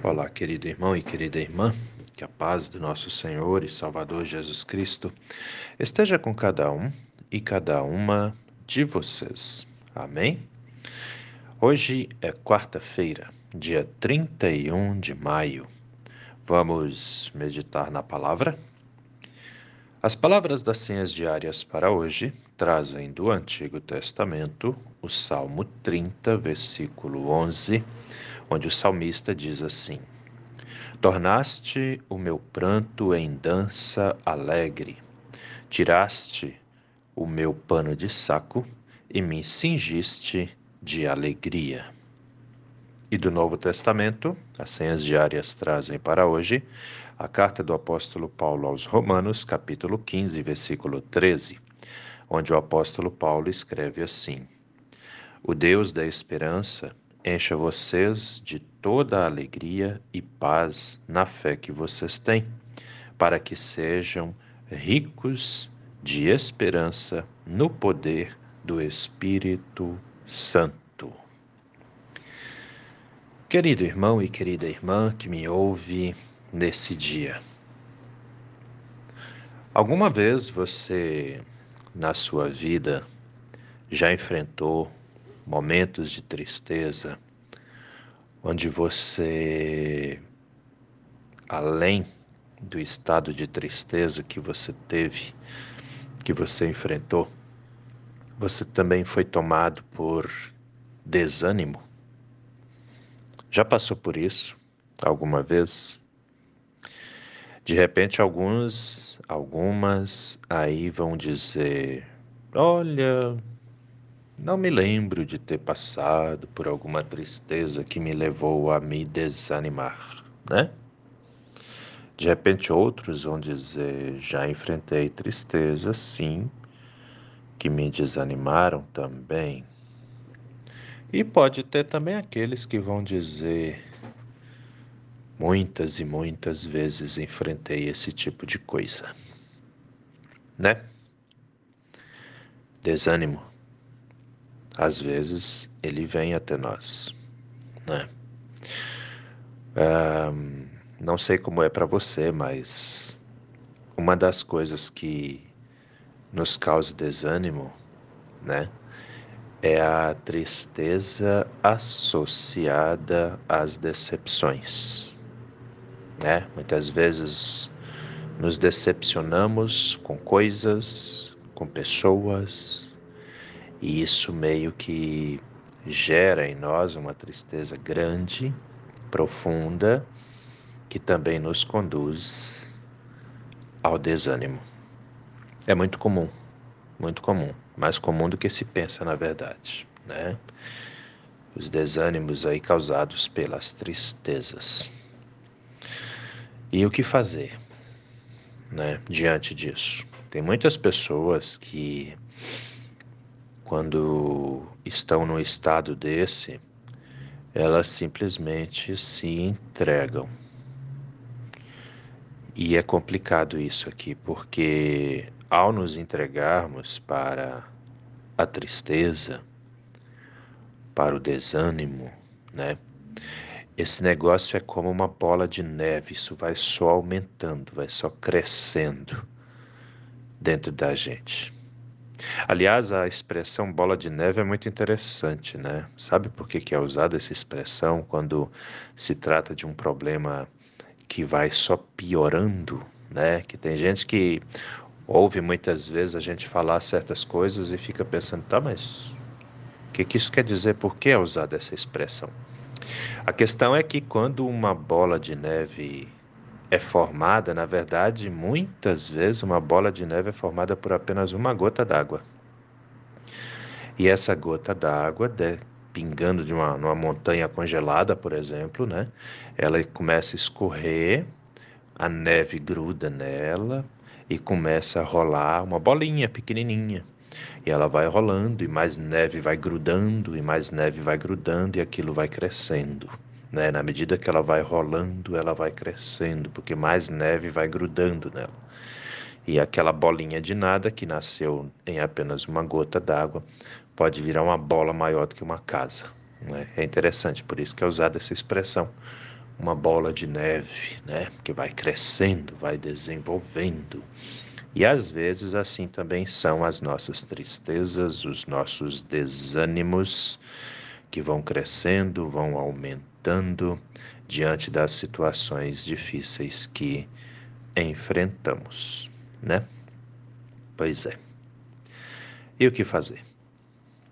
Olá, querido irmão e querida irmã, que a paz do nosso Senhor e Salvador Jesus Cristo esteja com cada um e cada uma de vocês. Amém? Hoje é quarta-feira, dia 31 de maio. Vamos meditar na palavra? As palavras das senhas diárias para hoje trazem do Antigo Testamento o Salmo 30, versículo 11 onde o salmista diz assim: Tornaste o meu pranto em dança alegre, tiraste o meu pano de saco e me cingiste de alegria. E do Novo Testamento, as senhas diárias trazem para hoje a carta do apóstolo Paulo aos Romanos, capítulo 15, versículo 13, onde o apóstolo Paulo escreve assim: O Deus da esperança encha vocês de toda a alegria e paz na fé que vocês têm, para que sejam ricos de esperança no poder do Espírito Santo. Querido irmão e querida irmã que me ouve nesse dia, alguma vez você, na sua vida, já enfrentou momentos de tristeza, onde você, além do estado de tristeza que você teve, que você enfrentou, você também foi tomado por desânimo? Já passou por isso alguma vez? De repente, alguns, algumas aí vão dizer: Olha, não me lembro de ter passado por alguma tristeza que me levou a me desanimar, né? De repente, outros vão dizer: já enfrentei tristeza, sim, que me desanimaram também. E pode ter também aqueles que vão dizer: muitas e muitas vezes enfrentei esse tipo de coisa, né? Desânimo às vezes ele vem até nós, né? Um, não sei como é para você, mas uma das coisas que nos causa desânimo, né, é a tristeza associada às decepções, né? Muitas vezes nos decepcionamos com coisas, com pessoas, e isso meio que gera em nós uma tristeza grande, profunda, que também nos conduz ao desânimo. É muito comum, muito comum, mais comum do que se pensa na verdade, né? Os desânimos aí causados pelas tristezas. E o que fazer, né, diante disso? Tem muitas pessoas que quando estão num estado desse, elas simplesmente se entregam. E é complicado isso aqui, porque ao nos entregarmos para a tristeza, para o desânimo, né? Esse negócio é como uma bola de neve, isso vai só aumentando, vai só crescendo dentro da gente. Aliás, a expressão bola de neve é muito interessante, né? Sabe por que, que é usada essa expressão quando se trata de um problema que vai só piorando, né? Que tem gente que ouve muitas vezes a gente falar certas coisas e fica pensando, tá, mas o que, que isso quer dizer? Por que é usada essa expressão? A questão é que quando uma bola de neve é formada, na verdade, muitas vezes uma bola de neve é formada por apenas uma gota d'água. E essa gota d'água, pingando de uma, montanha congelada, por exemplo, né? Ela começa a escorrer, a neve gruda nela e começa a rolar uma bolinha pequenininha. E ela vai rolando e mais neve vai grudando e mais neve vai grudando e aquilo vai crescendo. Né? Na medida que ela vai rolando, ela vai crescendo, porque mais neve vai grudando nela. E aquela bolinha de nada que nasceu em apenas uma gota d'água pode virar uma bola maior do que uma casa. Né? É interessante, por isso que é usada essa expressão, uma bola de neve, né? Que vai crescendo, vai desenvolvendo. E às vezes assim também são as nossas tristezas, os nossos desânimos que vão crescendo, vão aumentando diante das situações difíceis que enfrentamos, né? Pois é. E o que fazer?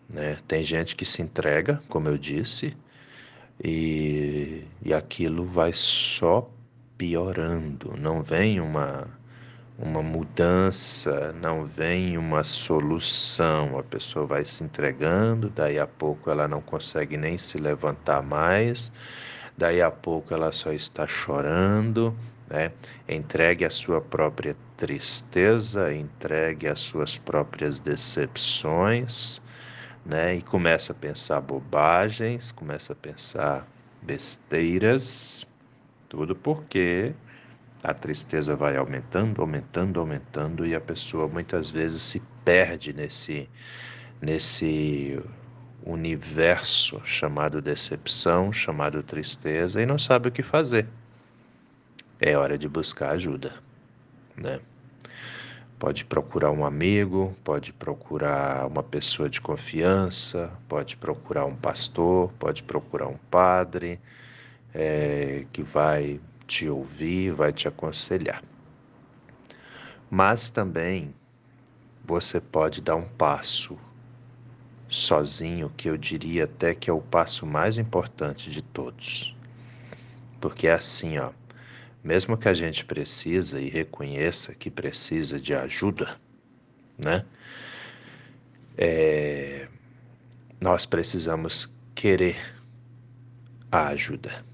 Né? Tem gente que se entrega, como eu disse, e, e aquilo vai só piorando. Não vem uma, uma mudança, não vem uma solução. A pessoa vai se entregando, daí a pouco ela não consegue nem se levantar mais, daí a pouco ela só está chorando, né? Entregue a sua própria tristeza, entregue as suas próprias decepções, né? E começa a pensar bobagens, começa a pensar besteiras, tudo porque a tristeza vai aumentando, aumentando, aumentando e a pessoa muitas vezes se perde nesse nesse universo chamado decepção, chamado tristeza e não sabe o que fazer. É hora de buscar ajuda, né? Pode procurar um amigo, pode procurar uma pessoa de confiança, pode procurar um pastor, pode procurar um padre é, que vai te ouvir, vai te aconselhar. Mas também você pode dar um passo sozinho, que eu diria até que é o passo mais importante de todos. Porque é assim, ó mesmo que a gente precisa e reconheça que precisa de ajuda, né? É, nós precisamos querer a ajuda.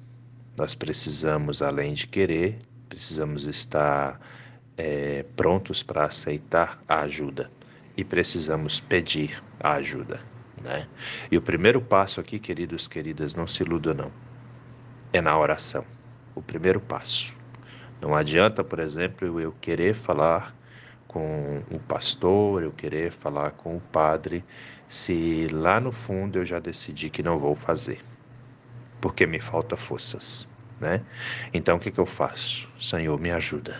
Nós precisamos, além de querer, precisamos estar é, prontos para aceitar a ajuda e precisamos pedir a ajuda, né? E o primeiro passo aqui, queridos, queridas, não se iludam não, é na oração. O primeiro passo. Não adianta, por exemplo, eu querer falar com o pastor, eu querer falar com o padre, se lá no fundo eu já decidi que não vou fazer, porque me falta forças, né? Então o que, que eu faço? Senhor, me ajuda.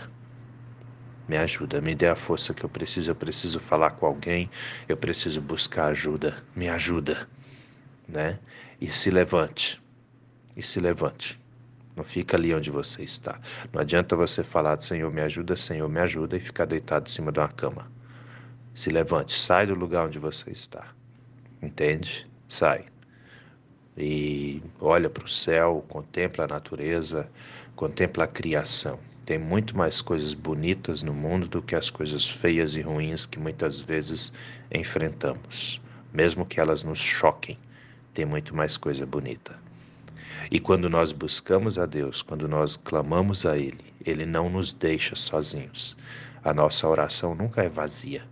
Me ajuda, me dê a força que eu preciso. Eu preciso falar com alguém, eu preciso buscar ajuda. Me ajuda, né? E se levante, e se levante. Não fica ali onde você está. Não adianta você falar, Senhor, me ajuda, Senhor, me ajuda, e ficar deitado em cima de uma cama. Se levante, sai do lugar onde você está. Entende? Sai. E olha para o céu, contempla a natureza, contempla a criação. Tem muito mais coisas bonitas no mundo do que as coisas feias e ruins que muitas vezes enfrentamos. Mesmo que elas nos choquem, tem muito mais coisa bonita. E quando nós buscamos a Deus, quando nós clamamos a Ele, Ele não nos deixa sozinhos. A nossa oração nunca é vazia,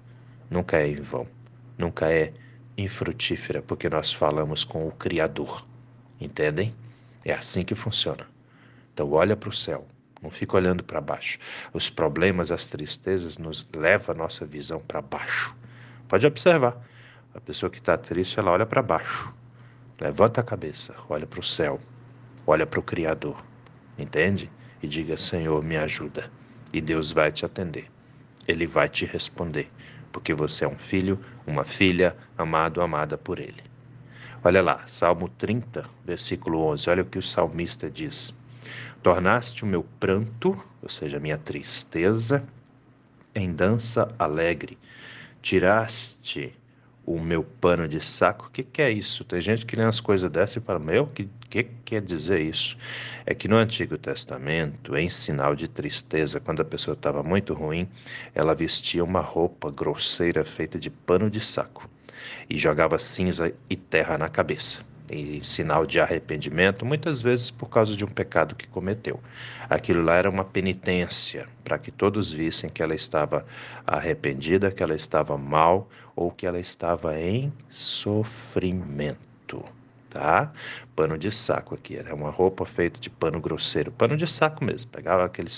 nunca é em vão, nunca é infrutífera, porque nós falamos com o Criador. Entendem? É assim que funciona. Então, olha para o céu, não fica olhando para baixo. Os problemas, as tristezas nos levam a nossa visão para baixo. Pode observar. A pessoa que está triste, ela olha para baixo. Levanta a cabeça, olha para o céu, olha para o Criador, entende? E diga: Senhor, me ajuda. E Deus vai te atender. Ele vai te responder, porque você é um filho, uma filha, amado, amada por Ele. Olha lá, Salmo 30, versículo 11. Olha o que o salmista diz: Tornaste o meu pranto, ou seja, a minha tristeza, em dança alegre. Tiraste o meu pano de saco. O que, que é isso? Tem gente que lê umas coisas dessas e fala, meu, o que, que quer dizer isso? É que no Antigo Testamento, em sinal de tristeza, quando a pessoa estava muito ruim, ela vestia uma roupa grosseira feita de pano de saco e jogava cinza e terra na cabeça em sinal de arrependimento, muitas vezes por causa de um pecado que cometeu. Aquilo lá era uma penitência para que todos vissem que ela estava arrependida, que ela estava mal ou que ela estava em sofrimento. Tá? Pano de saco aqui, era uma roupa feita de pano grosseiro, pano de saco mesmo. Pegava aquele,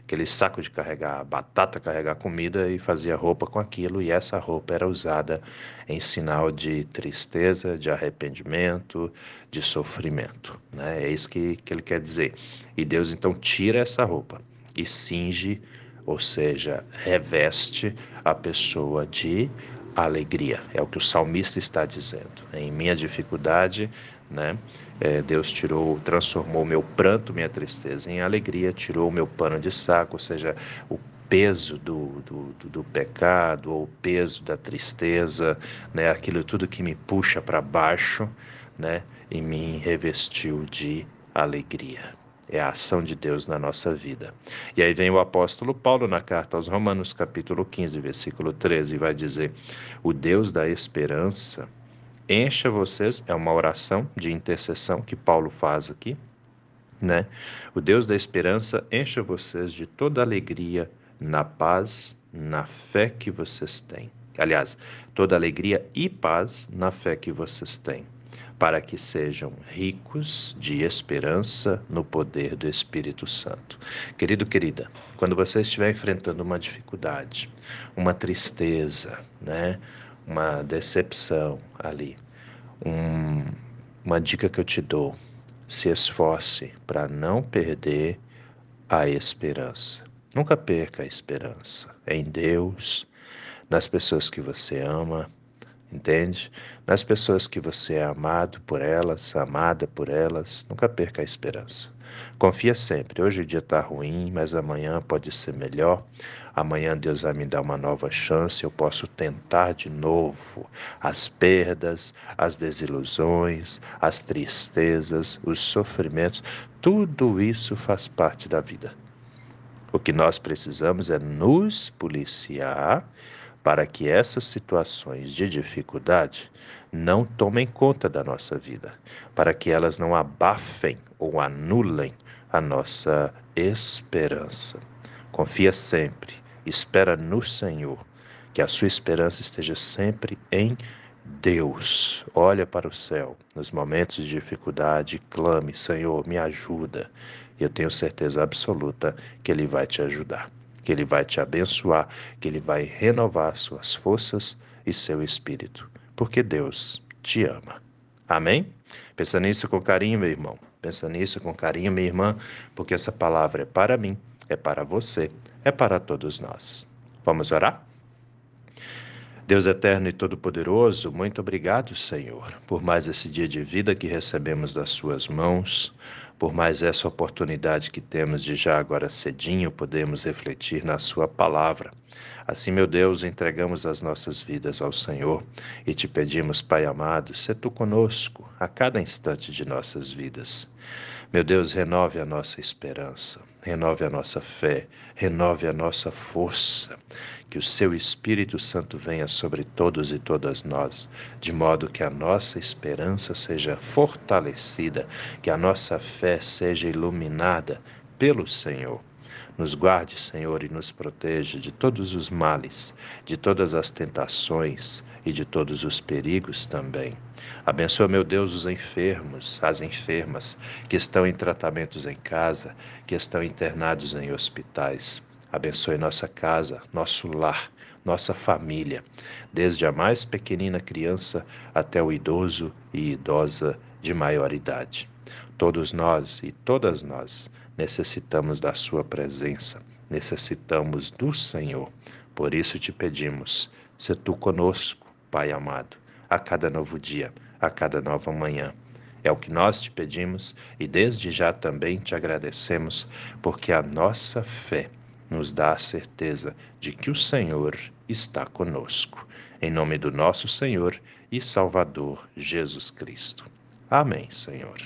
aquele saco de carregar batata, carregar comida e fazia roupa com aquilo, e essa roupa era usada em sinal de tristeza, de arrependimento, de sofrimento, né? É isso que, que ele quer dizer. E Deus então tira essa roupa e cinge, ou seja, reveste a pessoa de alegria. É o que o salmista está dizendo. Em minha dificuldade, né, é, Deus tirou, transformou meu pranto, minha tristeza em alegria, tirou o meu pano de saco, ou seja, o peso do, do, do, do pecado ou o peso da tristeza, né, aquilo tudo que me puxa para baixo, né, e me revestiu de alegria. É a ação de Deus na nossa vida. E aí vem o apóstolo Paulo na carta aos Romanos, capítulo 15, versículo 13, e vai dizer: O Deus da esperança encha vocês, é uma oração de intercessão que Paulo faz aqui, né? O Deus da esperança encha vocês de toda alegria na paz, na fé que vocês têm. Aliás, toda alegria e paz na fé que vocês têm para que sejam ricos de esperança no poder do Espírito Santo. Querido, querida, quando você estiver enfrentando uma dificuldade, uma tristeza, né, uma decepção ali, um, uma dica que eu te dou, se esforce para não perder a esperança. Nunca perca a esperança em Deus, nas pessoas que você ama, entende? Nas pessoas que você é amado por elas, amada por elas, nunca perca a esperança. Confia sempre. Hoje o dia está ruim, mas amanhã pode ser melhor. Amanhã Deus vai me dar uma nova chance. Eu posso tentar de novo. As perdas, as desilusões, as tristezas, os sofrimentos, tudo isso faz parte da vida. O que nós precisamos é nos policiar para que essas situações de dificuldade não tomem conta da nossa vida, para que elas não abafem ou anulem a nossa esperança. Confia sempre, espera no Senhor, que a sua esperança esteja sempre em Deus. Olha para o céu nos momentos de dificuldade, clame: Senhor, me ajuda. Eu tenho certeza absoluta que Ele vai te ajudar que Ele vai te abençoar, que Ele vai renovar suas forças e seu espírito, porque Deus te ama. Amém? Pensa nisso com carinho, meu irmão. Pensa nisso com carinho, minha irmã, porque essa palavra é para mim, é para você, é para todos nós. Vamos orar? Deus eterno e todo-poderoso, muito obrigado, Senhor, por mais esse dia de vida que recebemos das Suas mãos por mais essa oportunidade que temos de já agora cedinho podermos refletir na Sua palavra. Assim, meu Deus, entregamos as nossas vidas ao Senhor e te pedimos, Pai amado, se tu conosco a cada instante de nossas vidas. Meu Deus, renove a nossa esperança, renove a nossa fé, renove a nossa força. Que o seu Espírito Santo venha sobre todos e todas nós, de modo que a nossa esperança seja fortalecida, que a nossa fé seja iluminada pelo Senhor. Nos guarde, Senhor, e nos proteja de todos os males, de todas as tentações e de todos os perigos também. Abençoa, meu Deus, os enfermos, as enfermas que estão em tratamentos em casa, que estão internados em hospitais. Abençoe nossa casa, nosso lar, nossa família, desde a mais pequenina criança até o idoso e idosa de maior idade. Todos nós e todas nós necessitamos da Sua presença, necessitamos do Senhor. Por isso te pedimos, se tu conosco, Pai amado, a cada novo dia, a cada nova manhã. É o que nós te pedimos e desde já também te agradecemos, porque a nossa fé nos dá a certeza de que o Senhor está conosco. Em nome do nosso Senhor e Salvador Jesus Cristo. Amém, Senhor.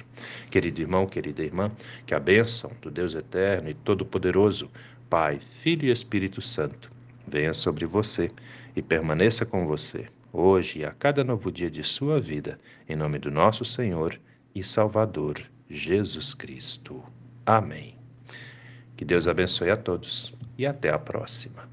Querido irmão, querida irmã, que a bênção do Deus eterno e todo-poderoso, Pai, Filho e Espírito Santo, venha sobre você e permaneça com você, hoje e a cada novo dia de sua vida, em nome do nosso Senhor e Salvador Jesus Cristo. Amém. Que Deus abençoe a todos e até a próxima.